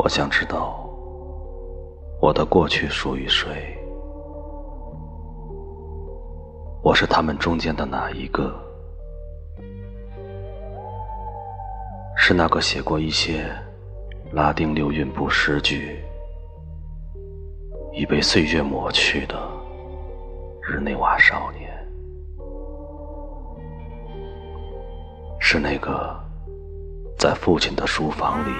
我想知道，我的过去属于谁？我是他们中间的哪一个？是那个写过一些拉丁流韵部诗句，已被岁月抹去的日内瓦少年？是那个在父亲的书房里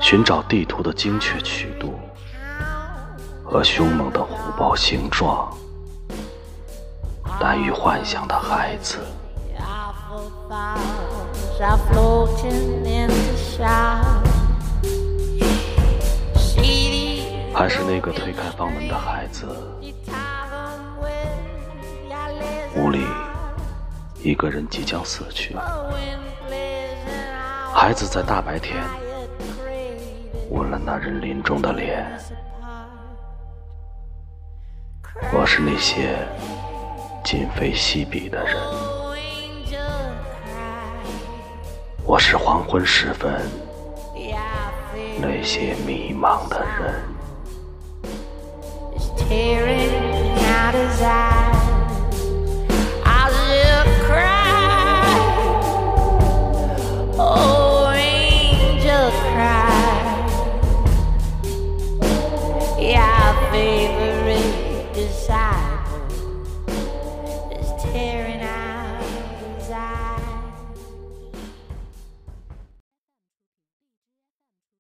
寻找地图的精确曲度和凶猛的虎豹形状难于幻想的孩子？还是那个推开房门的孩子？屋里。一个人即将死去，孩子在大白天吻了那人临终的脸。我是那些今非昔比的人，我是黄昏时分那些迷茫的人。nothing.